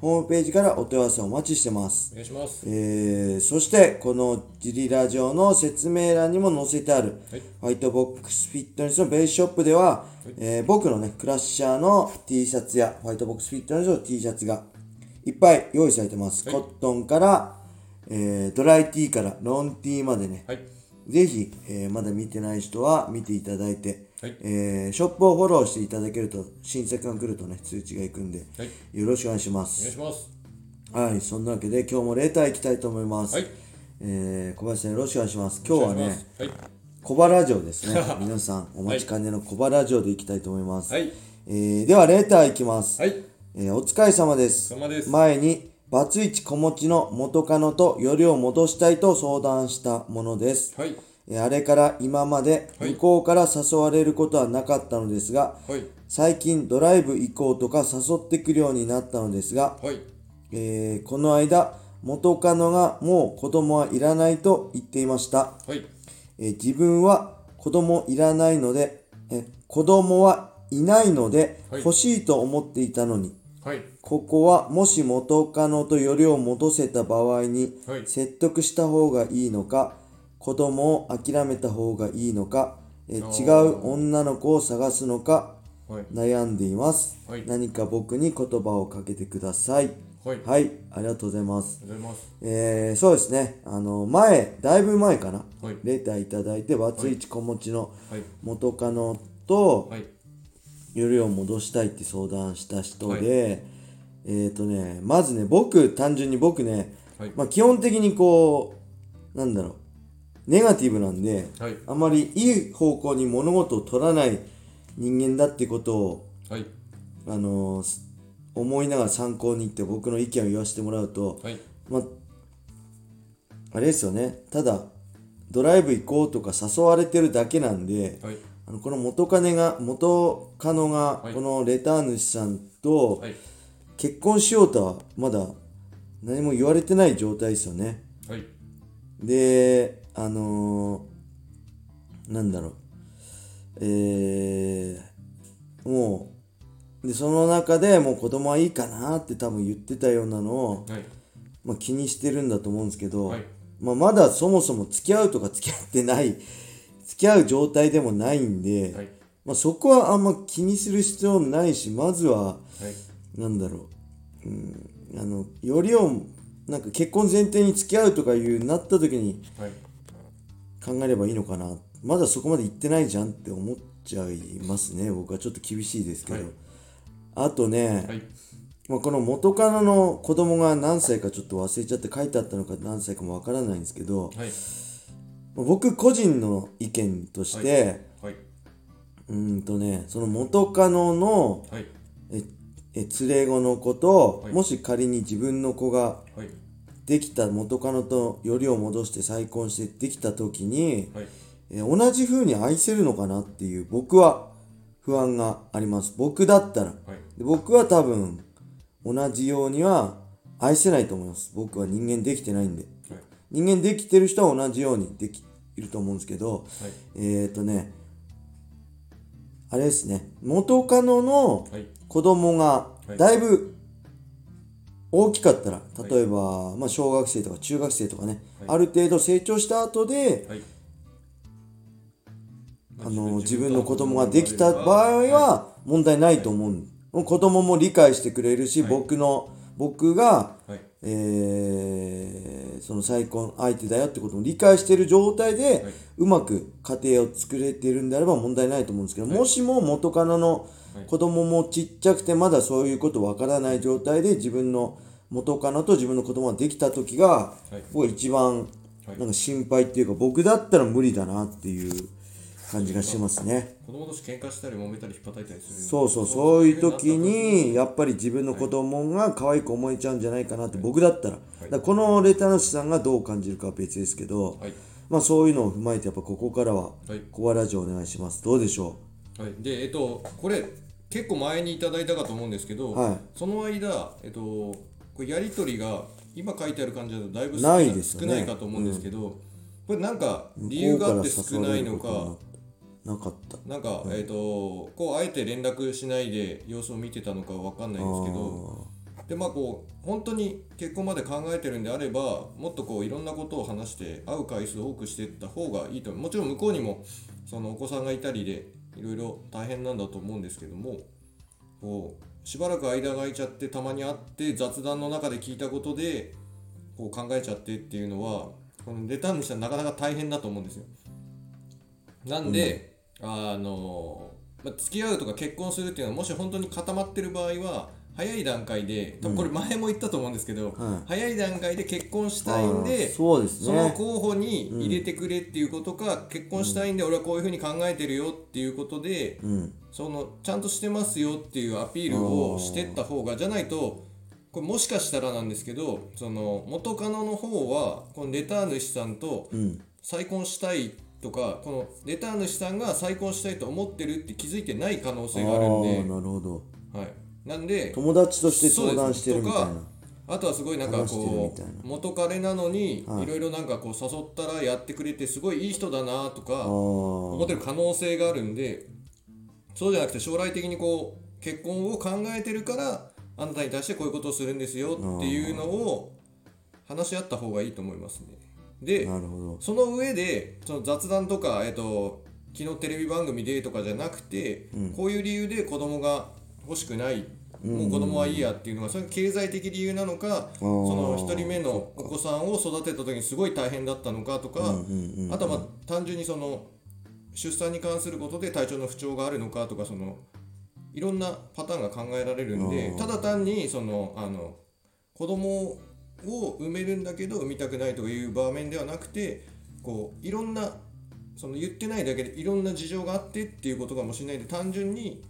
ホームページからお問い合わせをお待ちしてます。お願いします。えーそしてこのジリラジオの説明欄にも載せてある、はい。ホワイトボックスフィットネスのベースショップでは、えー僕のねクラッシャーの T シャツやホワイトボックスフィットネスの T シャツがいっぱい用意されてます、はい。コットンから、えードライ T からロン T までね、はい。ぜひ、えーまだ見てない人は見ていただいて、はいえーショップをフォローしていただけると新作が来るとね通知がいくんで、はい。よろしくお願いしますお願いします。はい、そんなわけで今日もレター行きたいと思います。はいえー小林さんよろしくお願いします。今日はね、はい。小バラジオですね。皆さんお待ちかねの小バラジオで行きたいと思います。はい。えーではレター行きます。はい。えーお疲れ様です。です前にバツイチ子持ちの元カノとよりを戻したいと相談したものです。はい。えーあれから今まではい向こうから誘われることはなかったのですが、はい。最近ドライブ行こうとか誘ってくるようになったのですが、はい。えーこの間元カノがもう子供はいらないと言っていました、はい。えー自分は子供いらないので、え子供はいないのではい欲しいと思っていたのに、はい。ここはもし元カノとよりを戻せた場合にはい説得した方がいいのか子供を諦めた方がいいのか、えー。違う女の子を探すのかはい。悩んでいます、はい。何か僕に言葉をかけてください。はい。はい。ありがとうございます。ありがとうございます。えー、そうですね。あの前だいぶ前かな、はい。レターいただいてバツイチ子持ちのはい。元カノとはい。よりを戻したいって相談した人で、えっ、ー、とねまずね僕単純に僕ね、はい。まあ、基本的にこうなんだろうネガティブなんで、はい。あまりいい方向に物事を取らない人間だってことをはい。あのー思いながら参考に言って僕の意見を言わせてもらうと、はい。まあ、あれですよねただドライブ行こうとか誘われてるだけなんで、はい。あのこの元カネが元カノがはいこのレター主さんとはい。結婚しようとはまだ何も言われてない状態ですよねはい。であのーなんだろうえー、もうでその中でもう子供はいいかなって多分言ってたようなのを、はい。まあ、気にしてるんだと思うんですけど、はいまあ、まだそもそも付き合うとか付き合ってない付き合う状態でもないんで、はい。まあ、そこはあんま気にする必要ないしまずははい。なんだろう、うん、あのよりをなんか結婚前提に付き合うとかいうなった時にはい。考えればいいのかなまだそこまで行ってないじゃんって思っちゃいますね僕はちょっと厳しいですけど、はいあとね、はい。まあ、この元カノの子供が何歳かちょっと忘れちゃって書いてあったのか何歳かもわからないんですけど、はい。まあ僕個人の意見として、はい。うーんとねその元カノのはい。ええ連れ子の子と、はいもし仮に自分の子がはい。できた元カノとよりを戻して再婚してできた時に、はい。え同じ風に愛せるのかなっていう僕は不安があります僕だったらはい。で僕は多分同じようには愛せないと思います僕は人間できてないんではい。人間できてる人は同じようにできると思うんですけどはい。えっ、ー、とねあれですね元カノのはい。子供がはいだいぶ大きかったら例えば、まあ、小学生とか中学生とかね、はい。ある程度成長した後ではい。あの自分の子供ができた場合は問題ないと思う、子供も理解してくれるし、はい。僕の僕が、はい。えーその再婚相手だよってことも理解している状態で、はい。うまく家庭を作れているんであれば問題ないと思うんですけど、もしも元カノのはい子供もちっちゃくてまだそういうことわからない状態で自分の元カノと自分の子供ができた時が、はい。僕は一番はい。なんか心配っていうか僕だったら無理だなっていう感じがしますね。子供同士喧嘩したり揉めたり引っ叩いたりする。そうそうそういう時にやっぱり自分の子供が可愛く思えちゃうんじゃないかなって僕だったら。だからこのレター主さんがどう感じるかは別ですけどはい。まあそういうのを踏まえてやっぱここからははい。コバラジオお願いします。どうでしょはい、でえっとこれ結構前にいただいたかと思うんですけど、はい。その間えっとこれやり取りが今書いてある感じだとだいぶ少ないですよね。少ないかと思うんですけど、これなんかう理由があって少ないのかなかった。なんか、えっとこうあえて連絡しないで様子を見てたのかわかんないんですけどでまあこう本当に結婚まで考えてるんであればもっとこういろんなことを話して会う回数を多くしていった方がいいともちろん向こうにもそのお子さんがいたりでいろいろ大変なんだと思うんですけどもこうしばらく間が空いちゃってたまに会って雑談の中で聞いたことでこう考えちゃってっていうのはこのレターンにしたらなかなか大変だと思うんですよ。なんで、あのまあ、付き合うとか結婚するっていうのはもし本当に固まってる場合は早い段階で多分これ前も言ったと思うんですけど、はい早い段階で結婚したいんあでーそうですそのね候補に入れてくれっていうことか、結婚したいんで俺はこういうふうに考えてるよっていうことで、うん。そのちゃんとしてますよっていうアピールをしてった方がじゃないとこれもしかしたらなんですけどその元カノの方はこのレター主さんとうん。再婚したいとかこのレター主さんが再婚したいと思ってるって気づいてない可能あ性があるんで。ーなるほど。はい、なんで友達として相談してるみたいなあとはすごいなんかこう元彼なのにはい。いろいろなんかこう誘ったらやってくれてすごいいい人だなとあか思ーってる可能性があるんで。そうじゃなくて将来的にこう結婚を考えてるからあなたに対してこういうことをするんですよっていうのを話し合った方がいいと思いますね。でその上でその雑談とか、えっと、昨日テレビ番組でとかじゃなくて、こういう理由で子供が欲しくないもう子供はいいやっていうのがそれが経済的理由なのかその1人目のお子さんを育てた時にすごい大変だったのかとか、うんうんうんあとはまあ単純にその出産に関することで体調の不調があるのかとかそのいろんなパターンが考えられるんでただ単にそのあの子供を産めるんだけど産みたくないという場面ではなくてこういろんなその言ってないだけでいろんな事情があってっていうことかもしれないんで単純に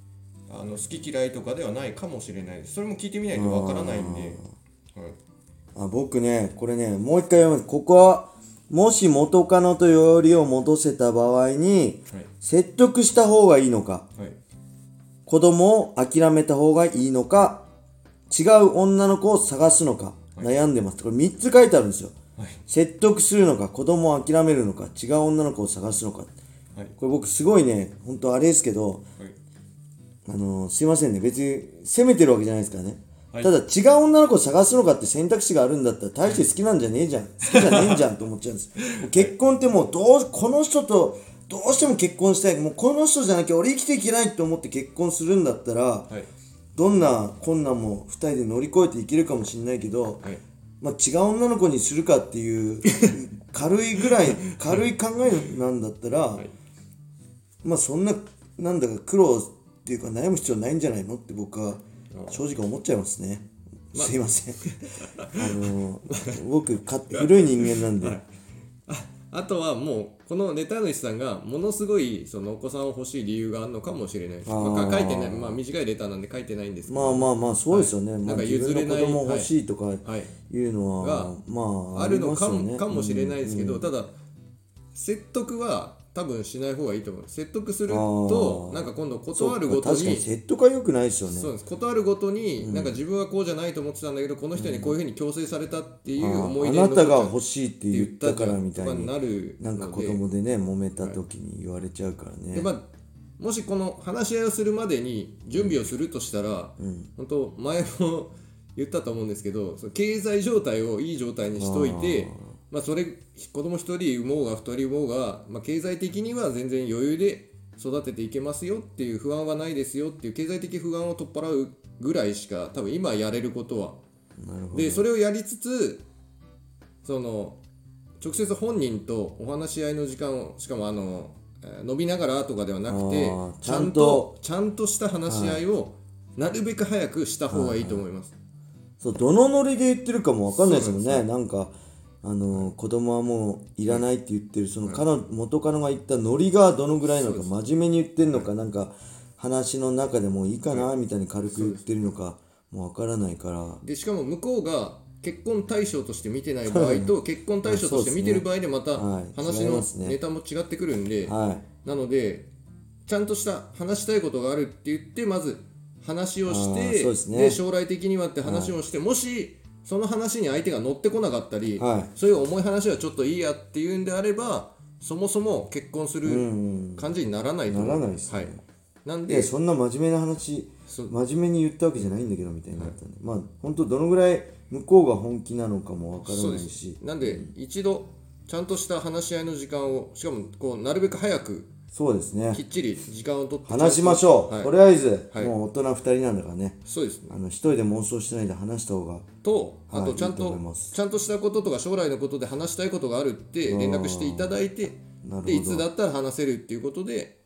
あの好き嫌いとかではないかもしれないです。それも聞いてみないとわからないんで、はい、あ僕ねこれねもう一回読む。ここはもし元カノとよりを戻せた場合にはい。説得した方がいいのかはい。子供を諦めた方がいいのか違う女の子を探すのか悩んでます。これ3つ書いてあるんですよ。はい。説得するのか子供を諦めるのか違う女の子を探すのか。はい。これ僕すごいね本当あれですけどはい。あのすいませんね。別に責めてるわけじゃないですからね、はい。ただ違う女の子を探すのかって選択肢があるんだったら大して好きなんじゃねえじゃん。好きじゃねえじゃんと思っちゃうんです。結婚ってもうどうこの人とどうしても結婚したい。もうこの人じゃなきゃ俺生きていけないと思って結婚するんだったらはいどんな困難も2人で乗り越えていけるかもしれないけど、はい。まあ、違う女の子にするかっていう 軽いぐらい軽い考えなんだったら、い。まあそんななんだか苦労っていうか悩む必要ないんじゃないのって僕は正直思っちゃいますね。すいません。あの僕か 古い人間なんで、あとはもうこのレター主さんがものすごいそのお子さんを欲しい理由があるのかもしれないです、まあ、書いてない、まあ、短いレターなんで書いてないんですけまどあまあまあそうですよね。はいなんか譲れない子供欲しいとかはい、いうのは、がまああるのかも,、かもしれないですけど、うん。ただ説得は多分しない方がいいと思う。説得するあとー。なんか今度断るごと確かにに説得は良くないですよね。そうです。断るごとに、なんか自分はこうじゃないと思ってたんだけどこの人にこういうふうに強制されたっていう思い出ああなたが欲しいって言ったからみたいになるなんか子供でね揉めた時に言われちゃうからね。でまあ、もしこの話し合いをするまでに準備をするとしたら、本当前も言ったと思うんですけどその経済状態をいい状態にしといてまあ、それ子供一人産もうが二人産もうが、まあ、経済的には全然余裕で育てていけますよっていう不安はないですよっていう経済的不安を取っ払うぐらいしか多分今やれることは。なるほど。でそれをやりつつその直接本人とお話し合いの時間をしかもあのえー伸びながらとかではなくてちゃんとちゃんと。した話し合いをなるべく早くした方がいいと思います。そうどのノリで言ってるかも分かんないですもんね。なんかあの子供はもういらないって言ってるその彼女元カノが言ったノリがどのぐらいなのか真面目に言ってるのかなんか話の中でもういいかなみたいに軽く言ってるのかもう分からないから。でしかも向こうが結婚対象として見てない場合と結婚対象として見てる場合でまたはい話のネタも違ってくるんで、はい。なのでちゃんとした話したいことがあるって言ってまず話をしてで将来的にはって話をして、もしその話に相手が乗ってこなかったり、はい。そういう重い話はちょっといいやっていうんであればそもそも結婚するうん感じにならないと。思うならないですね。はい、なんでそんな真面目な話真面目に言ったわけじゃないんだけどみたいになったんで、まあ本当どのぐらい向こうが本気なのかもわからないし。なんで一度ちゃんとした話し合いの時間をしかもこうなるべく早くそうですね。きっちり時間を取って。話しましょう、はい。とりあえず、はい。もう大人2人なんだからね。そうですね。あの一人で妄想してないで話した方がとあはいいいととちゃんと,、思います。ちゃんとしたこととか将来のことで話したいことがあるって連絡していただいてなるほど。でいつだったら話せるっていうことで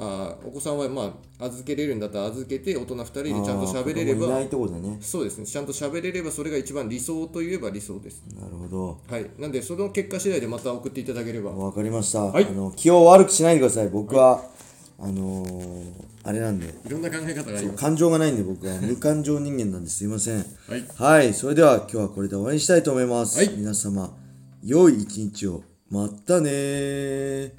あーお子さんはまあ預けれるんだったら預けて大人2人でちゃんと喋れればないとこでね。そうですねちゃんと喋れればそれが一番理想といえば理想です。なるほど。はい。なんでその結果次第でまた送っていただければ。わかりました、はい。あの気を悪くしないでください。僕は、あのーあれなんで。いろんな考え方があり感情がないんで僕は。無感情人間なんです。いません。はい。はい。それでは今日はこれで終わりにしたいと思います、はい。皆様良い一日を。またねー